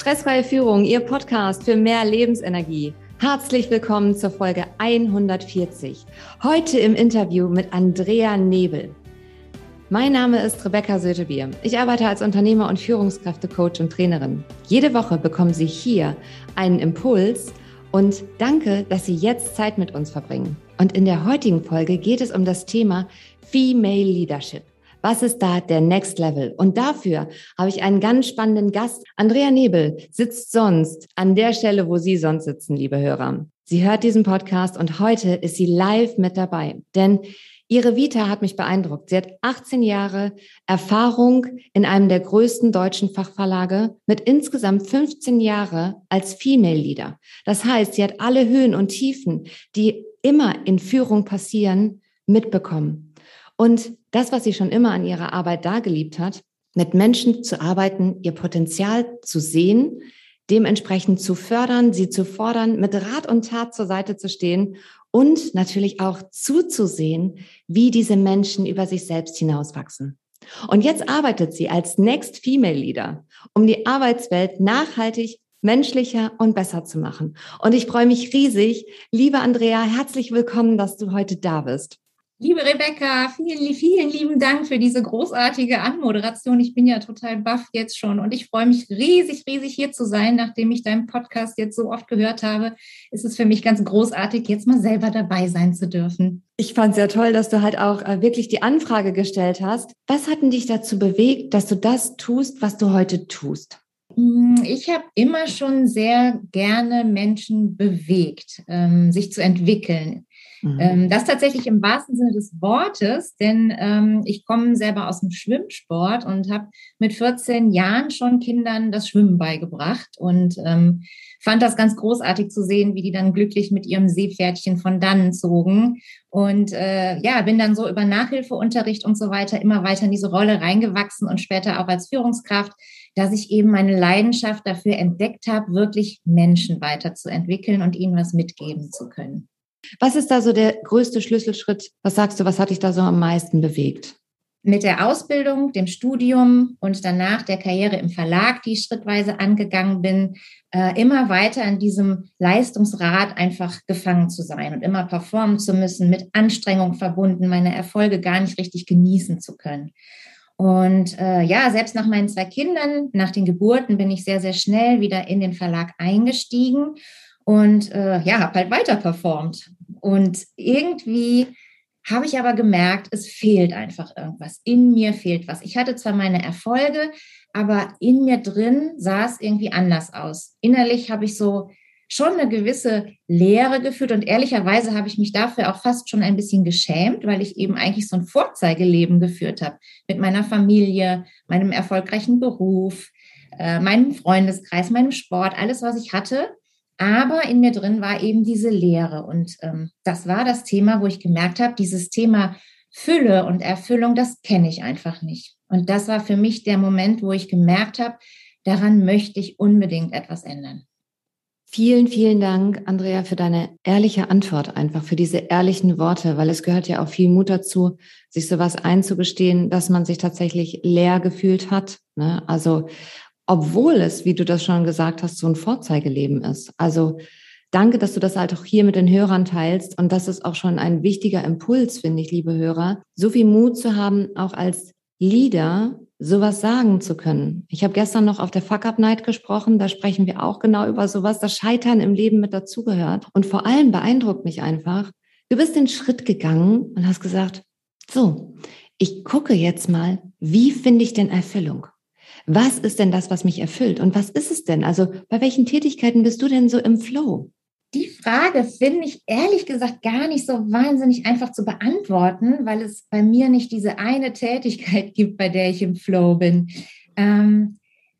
Stressfreie Führung, Ihr Podcast für mehr Lebensenergie. Herzlich willkommen zur Folge 140. Heute im Interview mit Andrea Nebel. Mein Name ist Rebecca Sötebier. Ich arbeite als Unternehmer und Führungskräftecoach und Trainerin. Jede Woche bekommen Sie hier einen Impuls und danke, dass Sie jetzt Zeit mit uns verbringen. Und in der heutigen Folge geht es um das Thema Female Leadership. Was ist da der Next Level? Und dafür habe ich einen ganz spannenden Gast. Andrea Nebel sitzt sonst an der Stelle, wo Sie sonst sitzen, liebe Hörer. Sie hört diesen Podcast und heute ist sie live mit dabei. Denn Ihre Vita hat mich beeindruckt. Sie hat 18 Jahre Erfahrung in einem der größten deutschen Fachverlage mit insgesamt 15 Jahre als Female Leader. Das heißt, sie hat alle Höhen und Tiefen, die immer in Führung passieren, mitbekommen. Und das, was sie schon immer an ihrer Arbeit dargeliebt hat, mit Menschen zu arbeiten, ihr Potenzial zu sehen, dementsprechend zu fördern, sie zu fordern, mit Rat und Tat zur Seite zu stehen und natürlich auch zuzusehen, wie diese Menschen über sich selbst hinauswachsen. Und jetzt arbeitet sie als Next Female Leader, um die Arbeitswelt nachhaltig menschlicher und besser zu machen. Und ich freue mich riesig. Liebe Andrea, herzlich willkommen, dass du heute da bist. Liebe Rebecca, vielen, vielen lieben Dank für diese großartige Anmoderation. Ich bin ja total baff jetzt schon und ich freue mich riesig, riesig hier zu sein. Nachdem ich deinen Podcast jetzt so oft gehört habe, ist es für mich ganz großartig, jetzt mal selber dabei sein zu dürfen. Ich fand es ja toll, dass du halt auch äh, wirklich die Anfrage gestellt hast. Was hat denn dich dazu bewegt, dass du das tust, was du heute tust? Mm, ich habe immer schon sehr gerne Menschen bewegt, ähm, sich zu entwickeln. Mhm. Ähm, das tatsächlich im wahrsten Sinne des Wortes, denn ähm, ich komme selber aus dem Schwimmsport und habe mit 14 Jahren schon Kindern das Schwimmen beigebracht und ähm, fand das ganz großartig zu sehen, wie die dann glücklich mit ihrem Seepferdchen von dannen zogen. Und äh, ja, bin dann so über Nachhilfeunterricht und so weiter immer weiter in diese Rolle reingewachsen und später auch als Führungskraft, dass ich eben meine Leidenschaft dafür entdeckt habe, wirklich Menschen weiterzuentwickeln und ihnen was mitgeben zu können. Was ist da so der größte Schlüsselschritt? Was sagst du, was hat dich da so am meisten bewegt? Mit der Ausbildung, dem Studium und danach der Karriere im Verlag, die ich schrittweise angegangen bin, äh, immer weiter in diesem Leistungsrad einfach gefangen zu sein und immer performen zu müssen, mit Anstrengung verbunden, meine Erfolge gar nicht richtig genießen zu können. Und äh, ja, selbst nach meinen zwei Kindern, nach den Geburten, bin ich sehr, sehr schnell wieder in den Verlag eingestiegen und äh, ja, habe halt weiter performt. Und irgendwie habe ich aber gemerkt, es fehlt einfach irgendwas. In mir fehlt was. Ich hatte zwar meine Erfolge, aber in mir drin sah es irgendwie anders aus. Innerlich habe ich so schon eine gewisse Leere geführt und ehrlicherweise habe ich mich dafür auch fast schon ein bisschen geschämt, weil ich eben eigentlich so ein Vorzeigeleben geführt habe mit meiner Familie, meinem erfolgreichen Beruf, äh, meinem Freundeskreis, meinem Sport, alles, was ich hatte. Aber in mir drin war eben diese Leere. Und ähm, das war das Thema, wo ich gemerkt habe, dieses Thema Fülle und Erfüllung, das kenne ich einfach nicht. Und das war für mich der Moment, wo ich gemerkt habe, daran möchte ich unbedingt etwas ändern. Vielen, vielen Dank, Andrea, für deine ehrliche Antwort einfach, für diese ehrlichen Worte, weil es gehört ja auch viel Mut dazu, sich sowas einzugestehen, dass man sich tatsächlich leer gefühlt hat. Ne? Also obwohl es, wie du das schon gesagt hast, so ein Vorzeigeleben ist. Also danke, dass du das halt auch hier mit den Hörern teilst. Und das ist auch schon ein wichtiger Impuls, finde ich, liebe Hörer, so viel Mut zu haben, auch als Leader sowas sagen zu können. Ich habe gestern noch auf der Fuck Up Night gesprochen, da sprechen wir auch genau über sowas, das Scheitern im Leben mit dazugehört. Und vor allem beeindruckt mich einfach, du bist den Schritt gegangen und hast gesagt, so, ich gucke jetzt mal, wie finde ich denn Erfüllung? Was ist denn das, was mich erfüllt? Und was ist es denn? Also bei welchen Tätigkeiten bist du denn so im Flow? Die Frage finde ich ehrlich gesagt gar nicht so wahnsinnig einfach zu beantworten, weil es bei mir nicht diese eine Tätigkeit gibt, bei der ich im Flow bin. Ähm,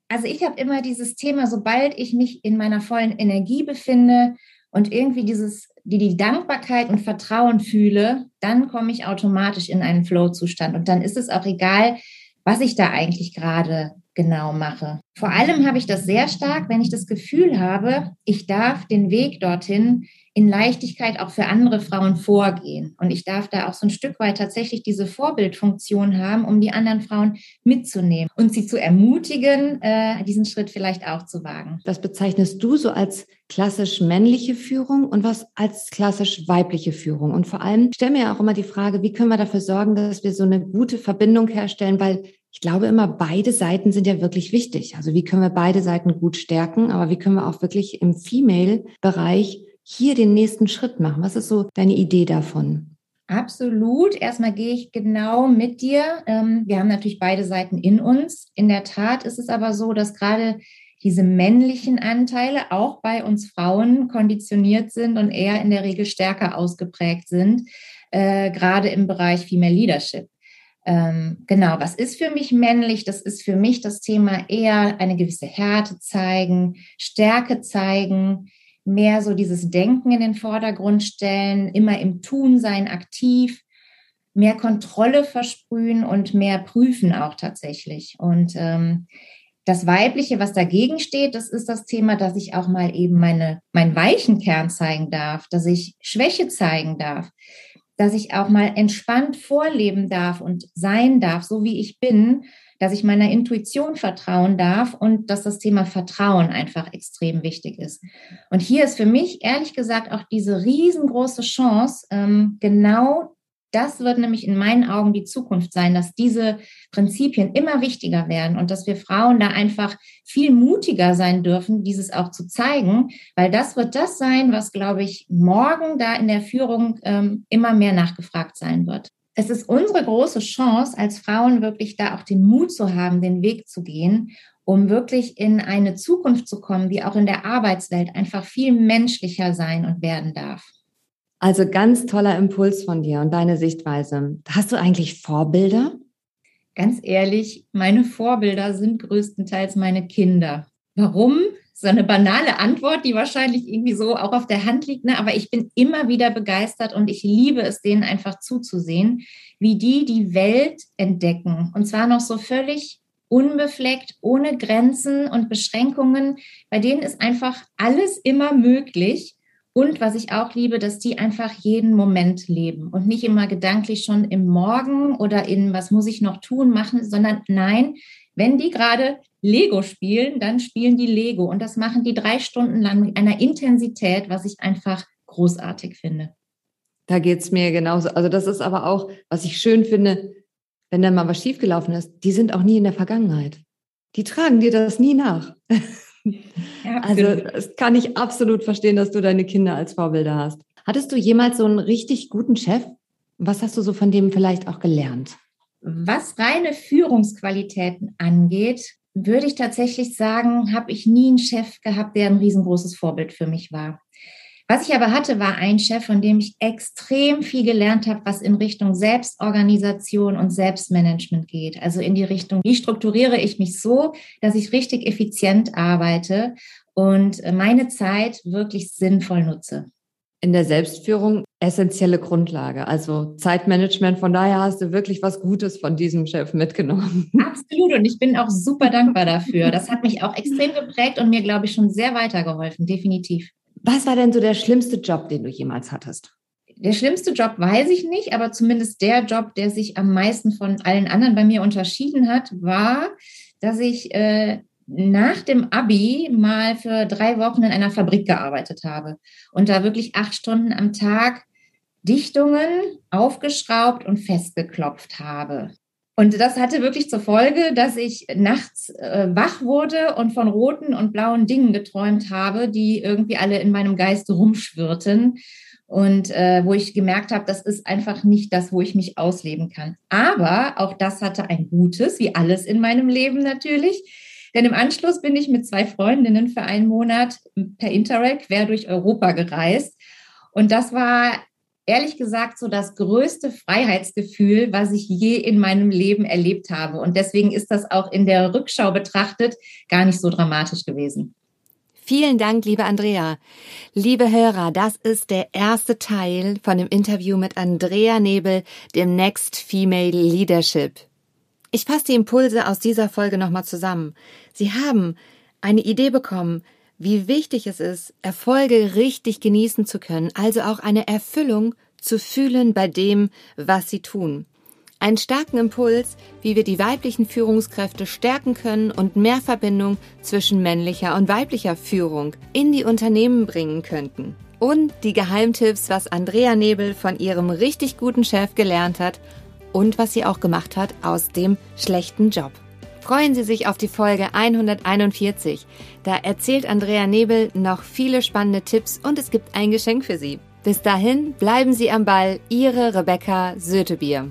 also ich habe immer dieses Thema, sobald ich mich in meiner vollen Energie befinde und irgendwie dieses, die, die Dankbarkeit und Vertrauen fühle, dann komme ich automatisch in einen Flow-Zustand. Und dann ist es auch egal, was ich da eigentlich gerade genau mache. Vor allem habe ich das sehr stark, wenn ich das Gefühl habe, ich darf den Weg dorthin in Leichtigkeit auch für andere Frauen vorgehen. Und ich darf da auch so ein Stück weit tatsächlich diese Vorbildfunktion haben, um die anderen Frauen mitzunehmen und sie zu ermutigen, äh, diesen Schritt vielleicht auch zu wagen. Das bezeichnest du so als klassisch männliche Führung und was als klassisch weibliche Führung. Und vor allem stellen wir ja auch immer die Frage, wie können wir dafür sorgen, dass wir so eine gute Verbindung herstellen, weil ich glaube immer, beide Seiten sind ja wirklich wichtig. Also wie können wir beide Seiten gut stärken, aber wie können wir auch wirklich im Female-Bereich hier den nächsten Schritt machen? Was ist so deine Idee davon? Absolut. Erstmal gehe ich genau mit dir. Ähm, wir haben natürlich beide Seiten in uns. In der Tat ist es aber so, dass gerade diese männlichen Anteile auch bei uns Frauen konditioniert sind und eher in der Regel stärker ausgeprägt sind, äh, gerade im Bereich Female Leadership. Ähm, genau, was ist für mich männlich? Das ist für mich das Thema eher eine gewisse Härte zeigen, Stärke zeigen, mehr so dieses Denken in den Vordergrund stellen, immer im Tun sein, aktiv, mehr Kontrolle versprühen und mehr prüfen auch tatsächlich. Und ähm, das Weibliche, was dagegen steht, das ist das Thema, dass ich auch mal eben meine, meinen weichen Kern zeigen darf, dass ich Schwäche zeigen darf, dass ich auch mal entspannt vorleben darf und sein darf, so wie ich bin, dass ich meiner Intuition vertrauen darf und dass das Thema Vertrauen einfach extrem wichtig ist. Und hier ist für mich ehrlich gesagt auch diese riesengroße Chance, ähm, genau das wird nämlich in meinen Augen die Zukunft sein, dass diese Prinzipien immer wichtiger werden und dass wir Frauen da einfach viel mutiger sein dürfen, dieses auch zu zeigen, weil das wird das sein, was, glaube ich, morgen da in der Führung ähm, immer mehr nachgefragt sein wird. Es ist unsere große Chance, als Frauen wirklich da auch den Mut zu haben, den Weg zu gehen, um wirklich in eine Zukunft zu kommen, die auch in der Arbeitswelt einfach viel menschlicher sein und werden darf. Also ganz toller Impuls von dir und deine Sichtweise. Hast du eigentlich Vorbilder? Ganz ehrlich, meine Vorbilder sind größtenteils meine Kinder. Warum? So eine banale Antwort, die wahrscheinlich irgendwie so auch auf der Hand liegt, ne? aber ich bin immer wieder begeistert und ich liebe es, denen einfach zuzusehen, wie die die Welt entdecken. Und zwar noch so völlig unbefleckt, ohne Grenzen und Beschränkungen. Bei denen ist einfach alles immer möglich. Und was ich auch liebe, dass die einfach jeden Moment leben und nicht immer gedanklich schon im Morgen oder in was muss ich noch tun machen, sondern nein, wenn die gerade Lego spielen, dann spielen die Lego und das machen die drei Stunden lang mit einer Intensität, was ich einfach großartig finde. Da geht es mir genauso. Also das ist aber auch, was ich schön finde, wenn da mal was schiefgelaufen ist, die sind auch nie in der Vergangenheit. Die tragen dir das nie nach. Ja, also das kann ich absolut verstehen, dass du deine Kinder als Vorbilder hast. Hattest du jemals so einen richtig guten Chef? Was hast du so von dem vielleicht auch gelernt? Was reine Führungsqualitäten angeht, würde ich tatsächlich sagen, habe ich nie einen Chef gehabt, der ein riesengroßes Vorbild für mich war. Was ich aber hatte, war ein Chef, von dem ich extrem viel gelernt habe, was in Richtung Selbstorganisation und Selbstmanagement geht. Also in die Richtung, wie strukturiere ich mich so, dass ich richtig effizient arbeite und meine Zeit wirklich sinnvoll nutze. In der Selbstführung essentielle Grundlage, also Zeitmanagement. Von daher hast du wirklich was Gutes von diesem Chef mitgenommen. Absolut und ich bin auch super dankbar dafür. Das hat mich auch extrem geprägt und mir, glaube ich, schon sehr weitergeholfen, definitiv. Was war denn so der schlimmste Job, den du jemals hattest? Der schlimmste Job weiß ich nicht, aber zumindest der Job, der sich am meisten von allen anderen bei mir unterschieden hat, war, dass ich äh, nach dem Abi mal für drei Wochen in einer Fabrik gearbeitet habe und da wirklich acht Stunden am Tag Dichtungen aufgeschraubt und festgeklopft habe. Und das hatte wirklich zur Folge, dass ich nachts äh, wach wurde und von roten und blauen Dingen geträumt habe, die irgendwie alle in meinem Geist rumschwirrten und äh, wo ich gemerkt habe, das ist einfach nicht das, wo ich mich ausleben kann. Aber auch das hatte ein Gutes, wie alles in meinem Leben natürlich. Denn im Anschluss bin ich mit zwei Freundinnen für einen Monat per Interrail quer durch Europa gereist. Und das war ehrlich gesagt so das größte Freiheitsgefühl, was ich je in meinem Leben erlebt habe. Und deswegen ist das auch in der Rückschau betrachtet gar nicht so dramatisch gewesen. Vielen Dank, liebe Andrea. Liebe Hörer, das ist der erste Teil von dem Interview mit Andrea Nebel, dem Next Female Leadership. Ich fasse die Impulse aus dieser Folge nochmal zusammen. Sie haben eine Idee bekommen, wie wichtig es ist, Erfolge richtig genießen zu können, also auch eine Erfüllung zu fühlen bei dem, was sie tun. Einen starken Impuls, wie wir die weiblichen Führungskräfte stärken können und mehr Verbindung zwischen männlicher und weiblicher Führung in die Unternehmen bringen könnten. Und die Geheimtipps, was Andrea Nebel von ihrem richtig guten Chef gelernt hat und was sie auch gemacht hat aus dem schlechten Job. Freuen Sie sich auf die Folge 141. Da erzählt Andrea Nebel noch viele spannende Tipps und es gibt ein Geschenk für Sie. Bis dahin bleiben Sie am Ball, Ihre Rebecca Sötebier.